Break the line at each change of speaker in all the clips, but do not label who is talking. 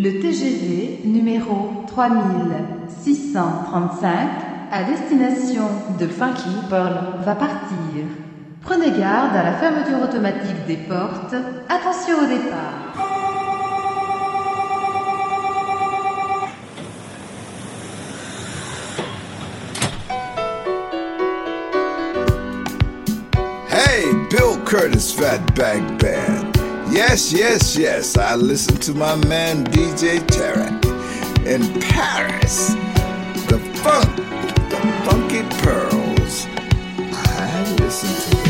Le TGV numéro 3635 à destination de Funky Pearl va partir. Prenez garde à la fermeture automatique des portes. Attention au départ.
Hey, Bill Curtis Fatback Band. Yes, yes, yes. I listen to my man DJ Tarek in Paris. The funk, the funky pearls. I listen to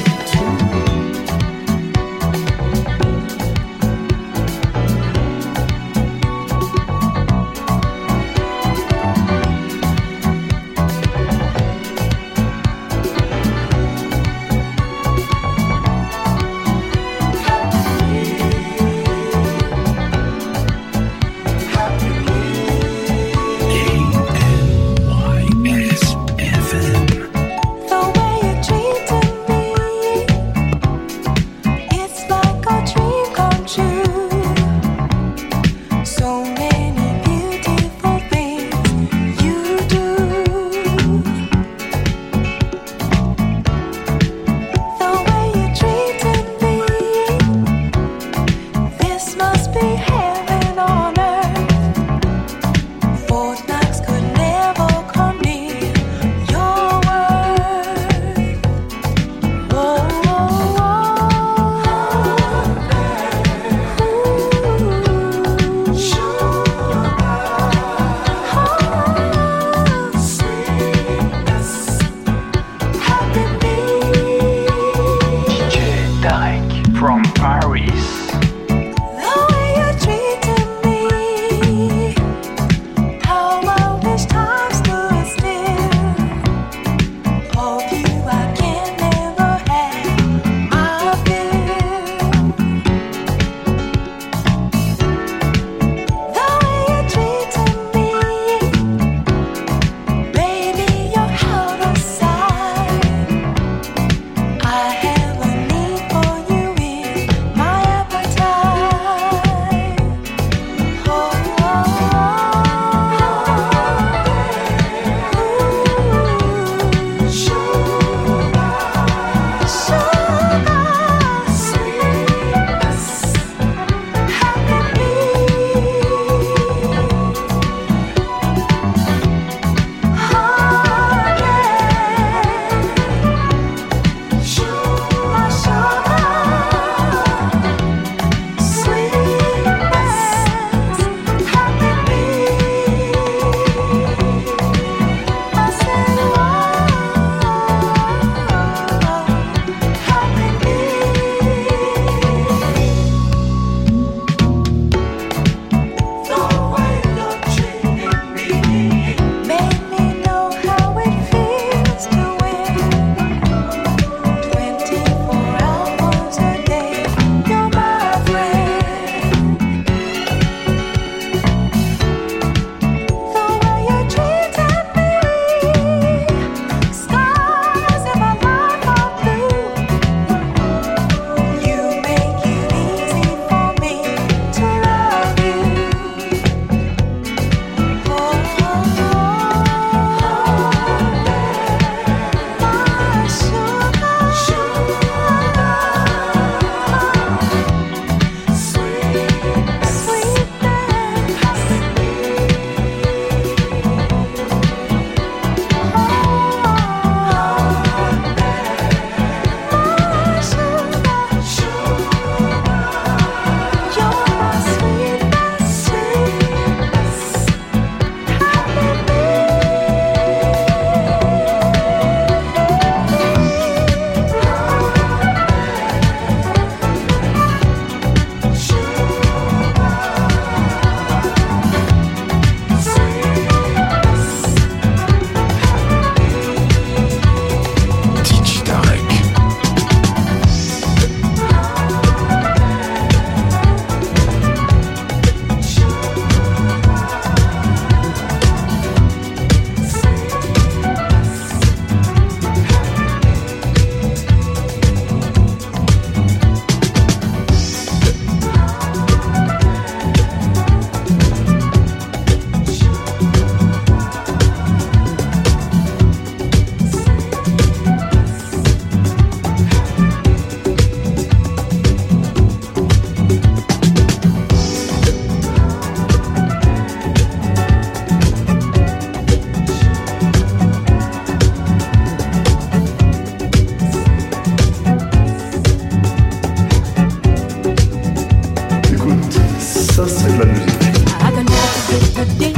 ça c'est de la musique.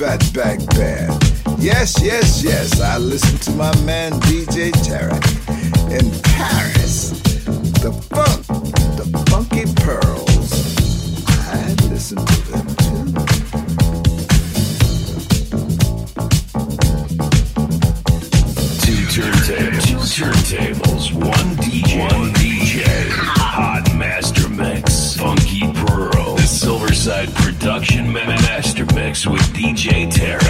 Fatback Band. Yes, yes, yes, I listen to my man DJ Tarek in Paris. The funk, the funky pearls. I listen to them too.
Two turntables, one DJ, one DJ, hot master mix, funky pearls. Silverside Production Master Mix with DJ
Terry.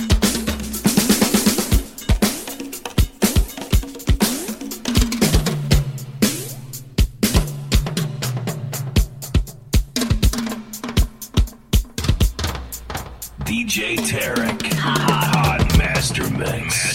DJ Tarek. Hot Mix. Master Mix.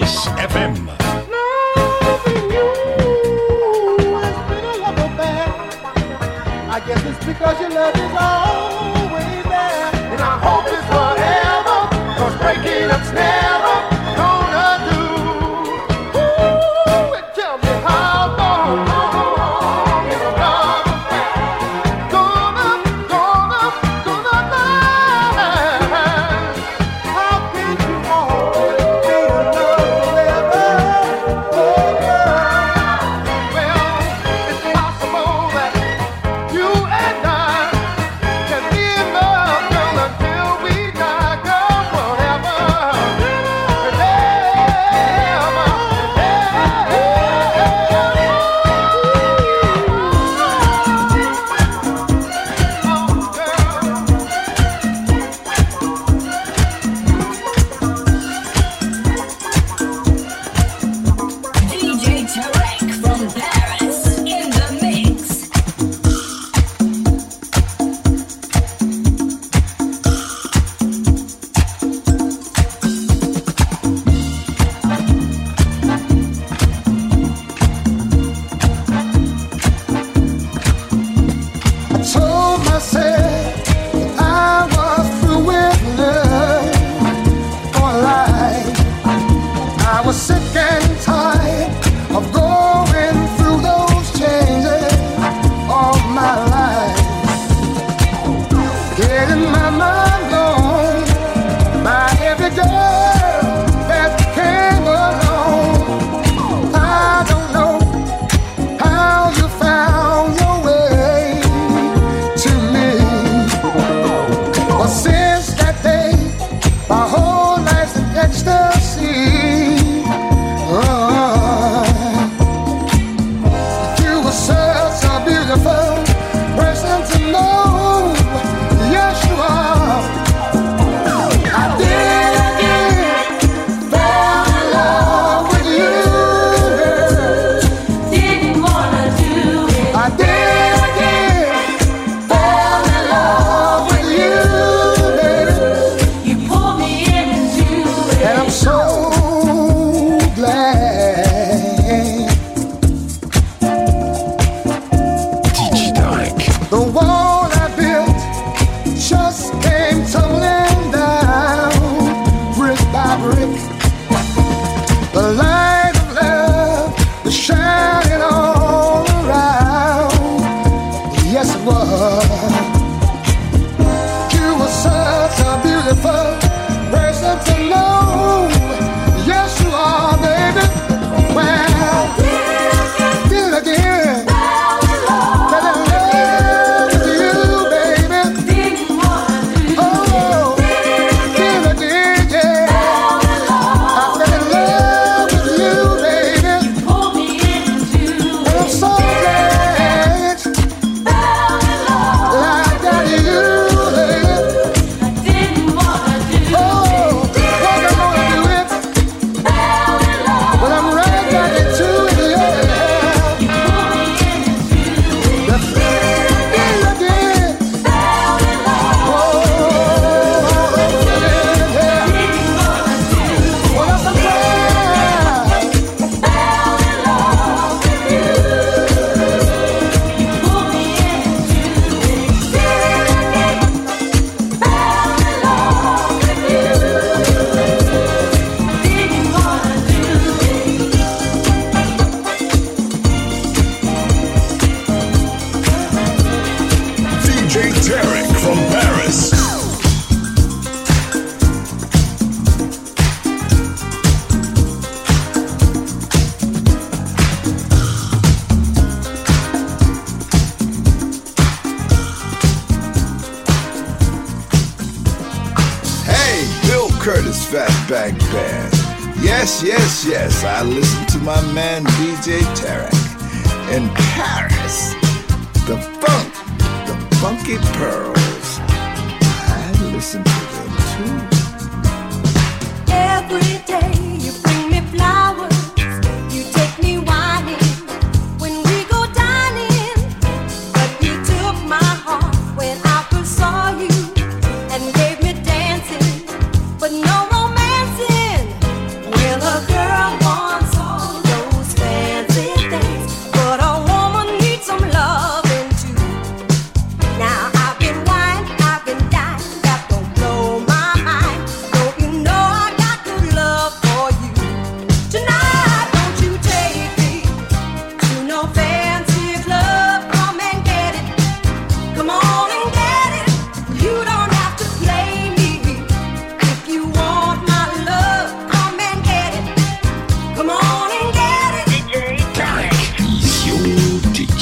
Kiss FM. Loving you has been a love
affair.
I
guess it's because your love is always there. And I
hope
it's
forever, cause breaking up's never.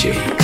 DJ.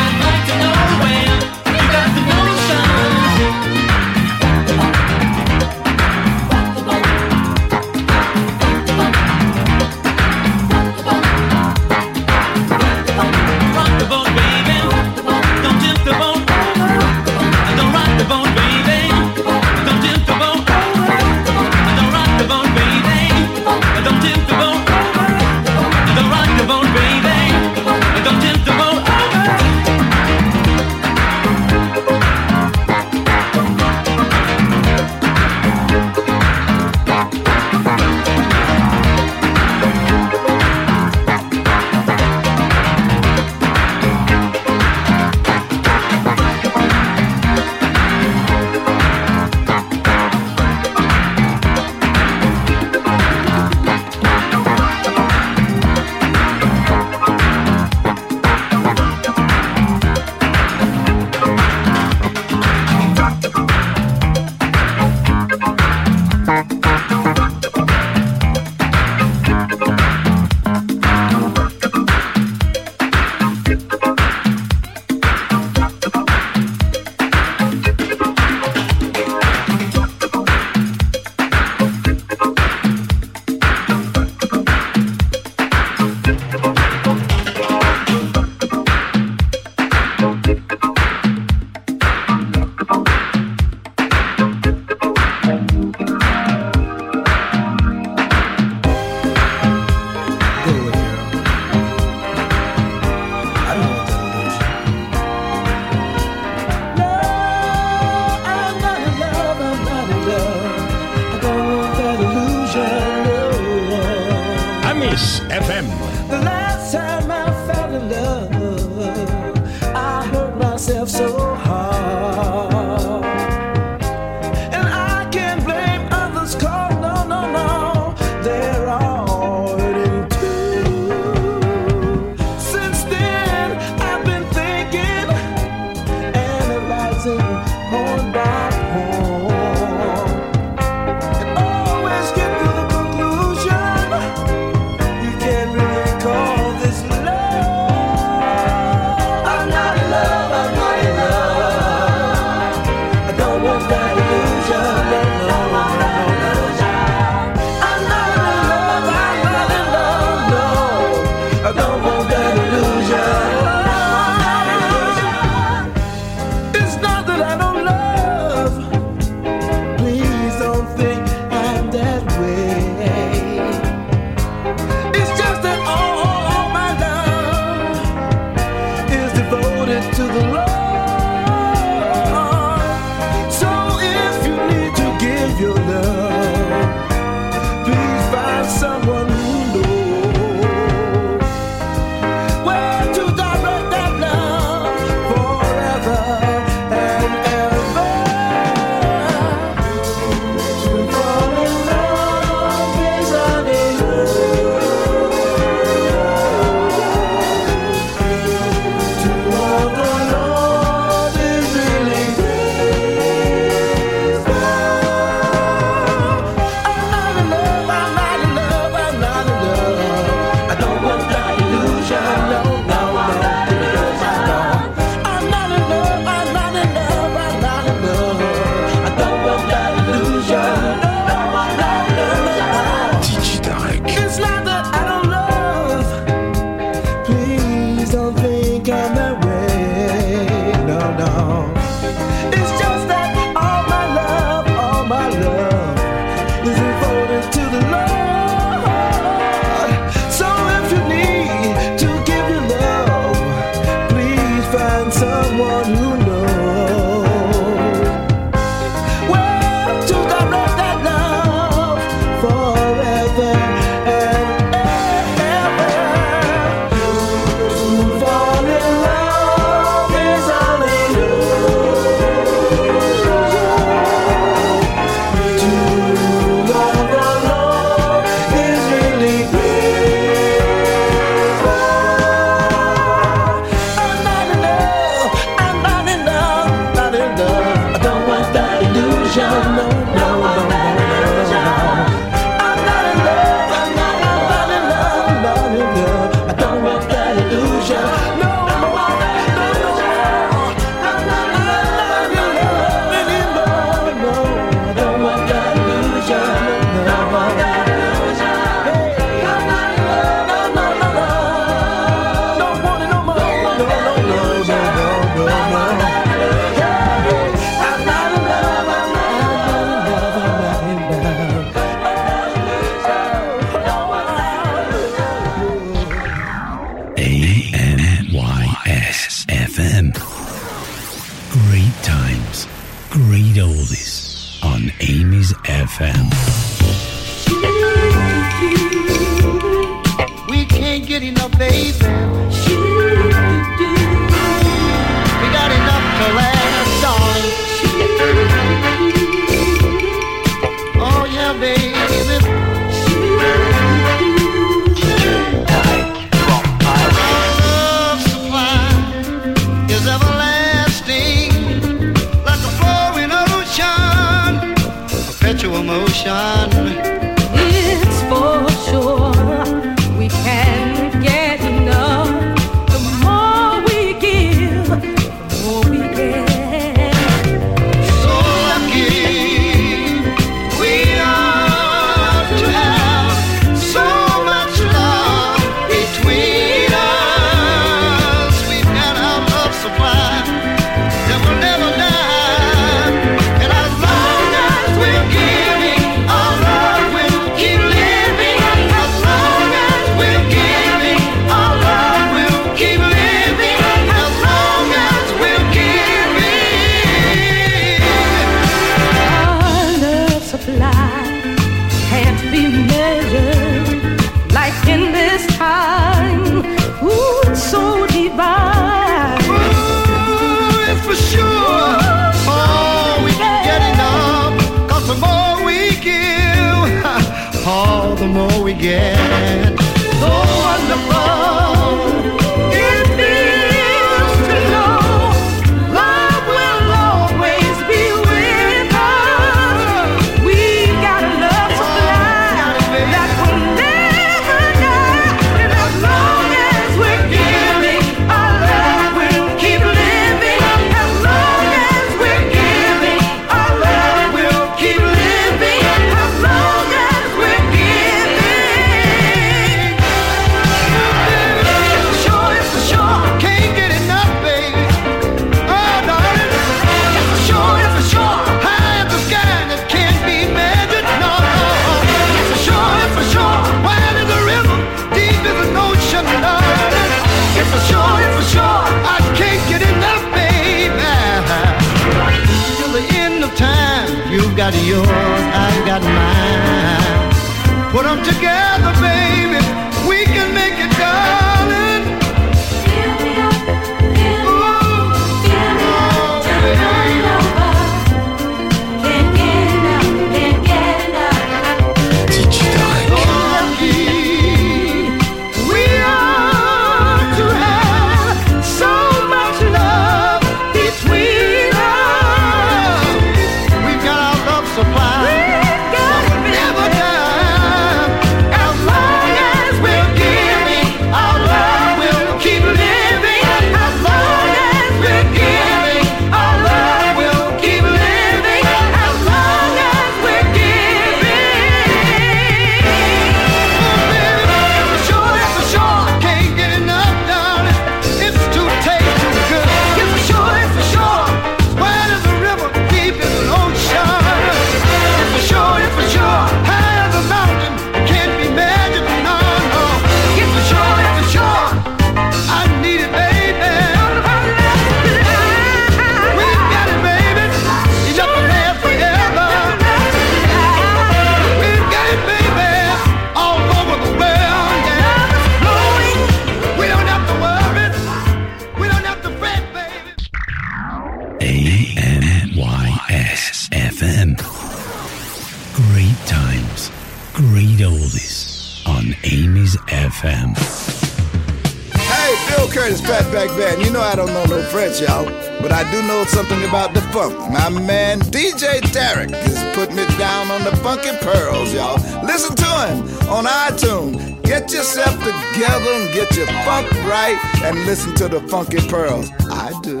Pearls, y'all. Listen to him on iTunes. Get yourself together and get your funk right and listen to the Funky Pearls. I do.